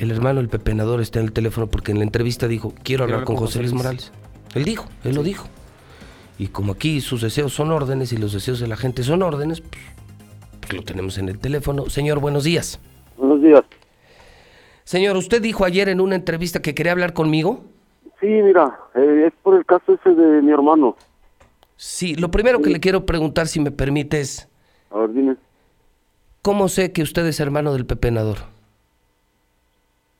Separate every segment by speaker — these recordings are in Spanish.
Speaker 1: el hermano del pepenador está en el teléfono porque en la entrevista dijo, quiero hablar con José Luis Morales. Él dijo, él lo dijo. Y como aquí sus deseos son órdenes y los deseos de la gente son órdenes, pues, pues lo tenemos en el teléfono. Señor, buenos días.
Speaker 2: Buenos días.
Speaker 1: Señor, usted dijo ayer en una entrevista que quería hablar conmigo.
Speaker 2: Sí, mira, eh, es por el caso ese de mi hermano.
Speaker 1: Sí, lo primero que le quiero preguntar, si me permite, es,
Speaker 2: A ver, dime.
Speaker 1: ¿cómo sé que usted es hermano del pepenador?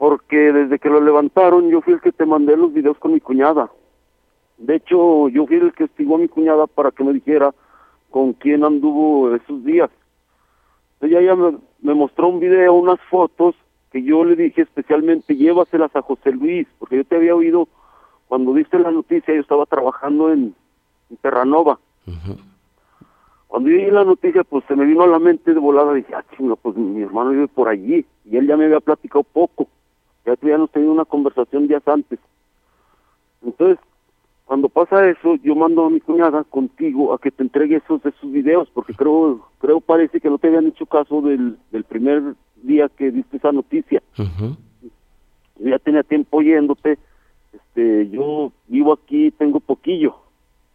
Speaker 2: Porque desde que lo levantaron, yo fui el que te mandé los videos con mi cuñada. De hecho, yo fui el que estigó a mi cuñada para que me dijera con quién anduvo esos días. Ella ya me, me mostró un video, unas fotos, que yo le dije especialmente, llévaselas a José Luis, porque yo te había oído cuando diste la noticia, yo estaba trabajando en, en Terranova. Cuando yo vi la noticia, pues se me vino a la mente de volada, dije, ah, chinga, pues mi hermano vive por allí, y él ya me había platicado poco, ya habíamos tenido una conversación días antes. Entonces, cuando pasa eso, yo mando a mi cuñada contigo a que te entregue esos, esos videos, porque creo, creo parece que no te habían hecho caso del, del primer día que diste esa noticia. Yo ya tenía tiempo oyéndote, este, yo vivo aquí, tengo poquillo,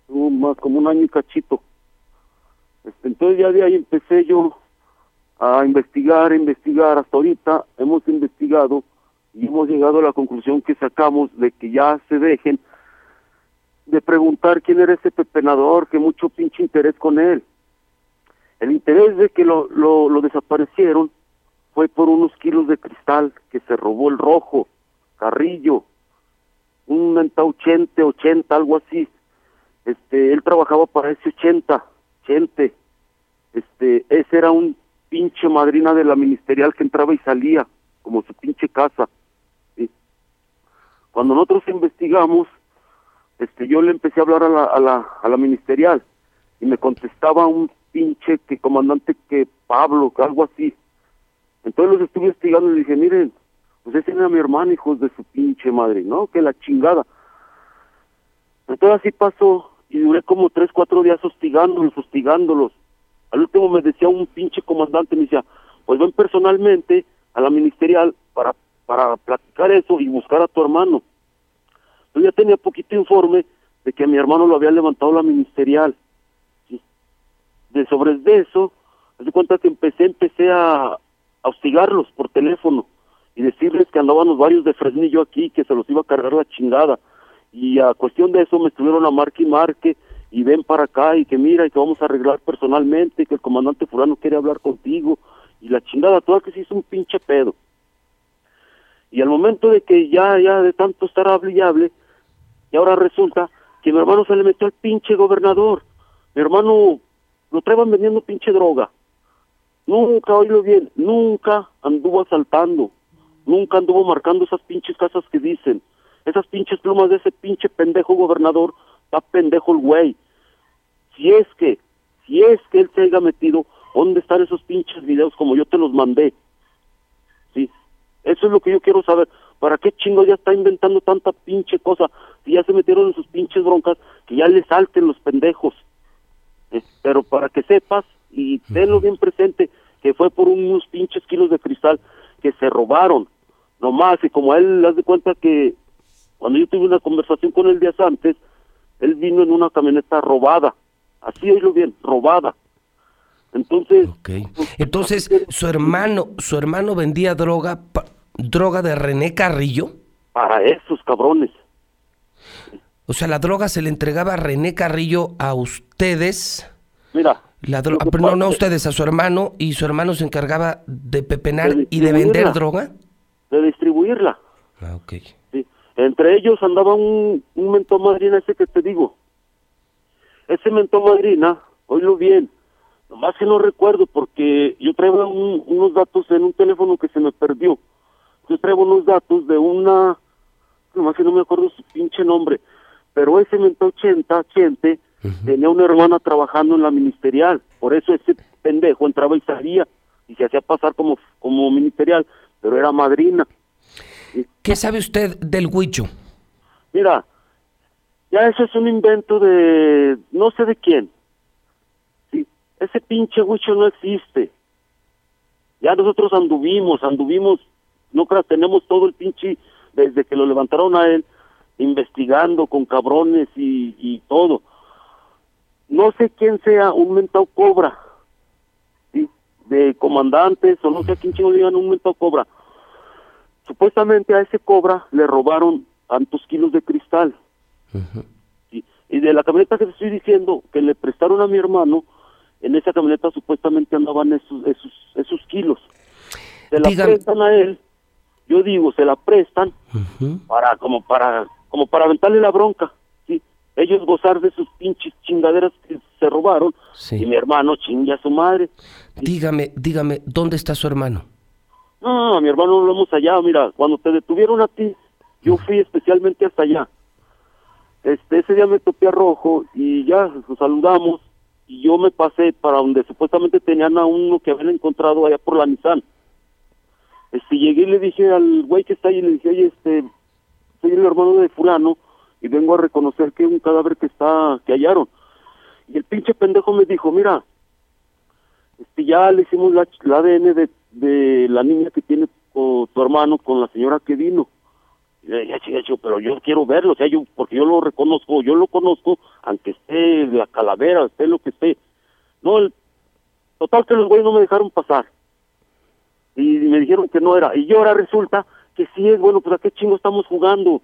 Speaker 2: tengo más como un año y cachito. Este, entonces ya de ahí empecé yo a investigar, a investigar, hasta ahorita hemos investigado y hemos llegado a la conclusión que sacamos de que ya se dejen de preguntar quién era ese pepenador, que mucho pinche interés con él. El interés de que lo, lo, desaparecieron fue por unos kilos de cristal que se robó el rojo, Carrillo, un menta 80, 80, algo así. Este, él trabajaba para ese 80, 80. Este, ese era un pinche madrina de la ministerial que entraba y salía, como su pinche casa. Cuando nosotros investigamos, este, yo le empecé a hablar a la, a la, a la ministerial y me contestaba un pinche que comandante que Pablo, que algo así. Entonces los estuve investigando y le dije, miren, pues ese era mi hermano, hijos de su pinche madre, ¿no? Que la chingada. Entonces así pasó y duré como tres, cuatro días hostigándolos, hostigándolos. Al último me decía un pinche comandante, me decía, pues ven personalmente a la ministerial para, para platicar eso y buscar a tu hermano. Yo ya tenía poquito informe de que mi hermano lo había levantado la ministerial. ¿sí? De sobre de eso, di cuenta que empecé, empecé a, a hostigarlos por teléfono y decirles que andábamos varios de Fresnillo aquí, que se los iba a cargar la chingada. Y a cuestión de eso me estuvieron a marque y marque y ven para acá y que mira y que vamos a arreglar personalmente y que el comandante fulano quiere hablar contigo y la chingada toda que se hizo un pinche pedo. Y al momento de que ya, ya de tanto estar hable y hable, y ahora resulta que mi hermano se le metió al pinche gobernador. Mi hermano lo traían vendiendo pinche droga. Nunca, oílo bien, nunca anduvo asaltando. Nunca anduvo marcando esas pinches casas que dicen. Esas pinches plumas de ese pinche pendejo gobernador, está pendejo el güey. Si es que, si es que él se haya metido, ¿dónde están esos pinches videos como yo te los mandé? Sí, eso es lo que yo quiero saber. ¿Para qué chingo ya está inventando tanta pinche cosa? Si ya se metieron en sus pinches broncas, que ya le salten los pendejos. Eh, pero para que sepas y tenlo bien presente, que fue por unos pinches kilos de cristal que se robaron. Nomás, y como a él le das de cuenta que cuando yo tuve una conversación con él días antes, él vino en una camioneta robada. Así oílo bien, robada. Entonces,
Speaker 1: Ok. Entonces, su hermano, su hermano vendía droga, droga de René Carrillo.
Speaker 2: para esos cabrones.
Speaker 1: O sea, la droga se le entregaba a René Carrillo a ustedes.
Speaker 2: Mira,
Speaker 1: La dro-
Speaker 2: Lo que
Speaker 1: ah, pero no, no a ustedes, a su hermano, y su hermano se encargaba de pepenar
Speaker 2: De
Speaker 1: y de vender droga.
Speaker 2: de distribuirla.
Speaker 1: Ah, ok.
Speaker 2: ¿sí? Entre ellos andaba un, un mentón madrina ese que te digo. Ese mentón madrina, oílo bien, nomás que no recuerdo porque yo traigo un- unos datos en un teléfono que se me perdió. Yo traigo unos datos de una, nomás que no me acuerdo su pinche nombre, pero ese mentón 80, 80, tenía una hermana trabajando en la ministerial, por eso ese pendejo entraba y salía y se hacía pasar como, como ministerial, pero era madrina.
Speaker 1: ¿Qué sabe usted del huicho?
Speaker 2: Mira, ya eso es un invento de no sé de quién. Sí, ese pinche huicho no existe. Ya nosotros anduvimos, anduvimos no creas, tenemos todo el pinche, desde que lo levantaron a él, investigando con cabrones y, y todo. No sé quién sea un mentado cobra, ¿sí? de comandantes, o no sé a quién chingo digan un mentado cobra. Supuestamente a ese cobra le robaron tantos kilos de cristal. Y de la camioneta que te estoy diciendo, que le prestaron a mi hermano, en esa camioneta supuestamente andaban esos, esos, esos kilos. Se la prestan a él, yo digo, se la prestan para, como para, como para aventarle la bronca, ¿sí? Ellos gozar de sus pinches chingaderas que se robaron, y mi hermano chingue a su madre.
Speaker 1: Dígame, dígame, ¿dónde está su hermano?
Speaker 2: No, mi hermano lo hemos hallado, mira, cuando te detuvieron a ti, yo fui especialmente hasta allá. Este, ese día me topé a Rojo y ya nos saludamos y yo me pasé para donde supuestamente tenían a uno que habían encontrado allá por la Nissan. Este, llegué y le dije al güey que está ahí, le dije, oye, este, soy el hermano de fulano y vengo a reconocer que un cadáver que está, que hallaron. Y el pinche pendejo me dijo, mira, este, ya le hicimos la, ADN de, la niña que tiene tu hermano con la señora que vino ya, pero yo quiero verlo, o sea, yo, porque yo lo reconozco, yo lo conozco, aunque esté la calavera, esté lo que esté. No, el, total que los güeyes no me dejaron pasar. Y me dijeron que no era. Y yo ahora resulta que sí es, bueno, pues a qué chingo estamos jugando.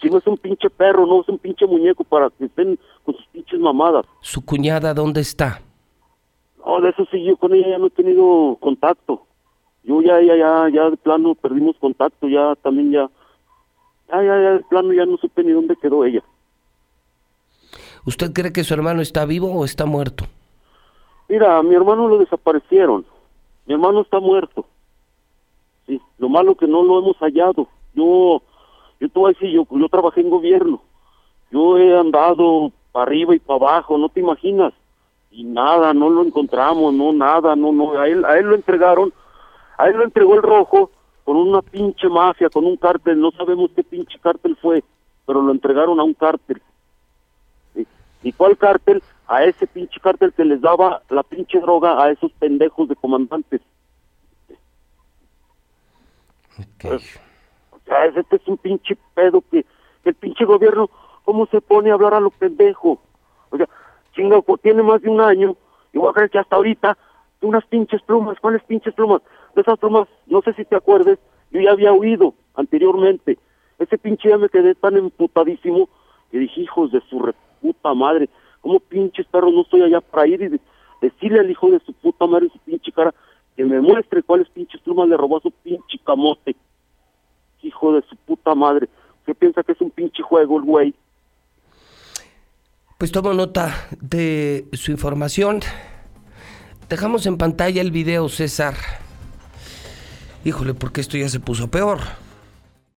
Speaker 2: Si no es un pinche perro, no es un pinche muñeco para que estén con sus pinches mamadas.
Speaker 1: ¿Su cuñada dónde está?
Speaker 2: No, de eso sí, yo con ella ya no he tenido contacto. Yo ya, ya, ya, ya de plano perdimos contacto, ya también ya Ah, ya, ya, de plano ya no supe ni dónde quedó ella.
Speaker 1: ¿Usted cree que su hermano está vivo o está muerto?
Speaker 2: Mira, a mi hermano lo desaparecieron. Mi hermano está muerto. Sí, lo malo que no lo hemos hallado. Yo, yo te yo, yo trabajé en gobierno. Yo he andado para arriba y para abajo, no te imaginas. Y nada, no lo encontramos, no, nada, no, no. A él, a él lo entregaron, a él lo entregó el rojo con una pinche mafia, con un cártel, no sabemos qué pinche cártel fue, pero lo entregaron a un cártel. ¿Y cuál cártel? A ese pinche cártel que les daba la pinche droga a esos pendejos de comandantes. Pues, o sea, este es un pinche pedo que, el pinche gobierno, ¿cómo se pone a hablar a los pendejos? O sea, chinga, tiene más de un año, y voy a creer que hasta ahorita, unas pinches plumas, ¿cuáles pinches plumas? de esas tomas, no sé si te acuerdes, yo ya había huido anteriormente. Ese pinche ya me quedé tan emputadísimo que dije, hijos de su puta madre, ¿cómo pinches perros no estoy allá para ir y decirle al hijo de su puta madre, su pinche cara, que me muestre cuáles pinches plumas le robó a su pinche camote? Hijo de su puta madre. ¿Qué piensa que es un pinche juego el güey?
Speaker 1: Pues tomo nota de su información. Dejamos en pantalla el video, César. Híjole, porque esto ya se puso peor.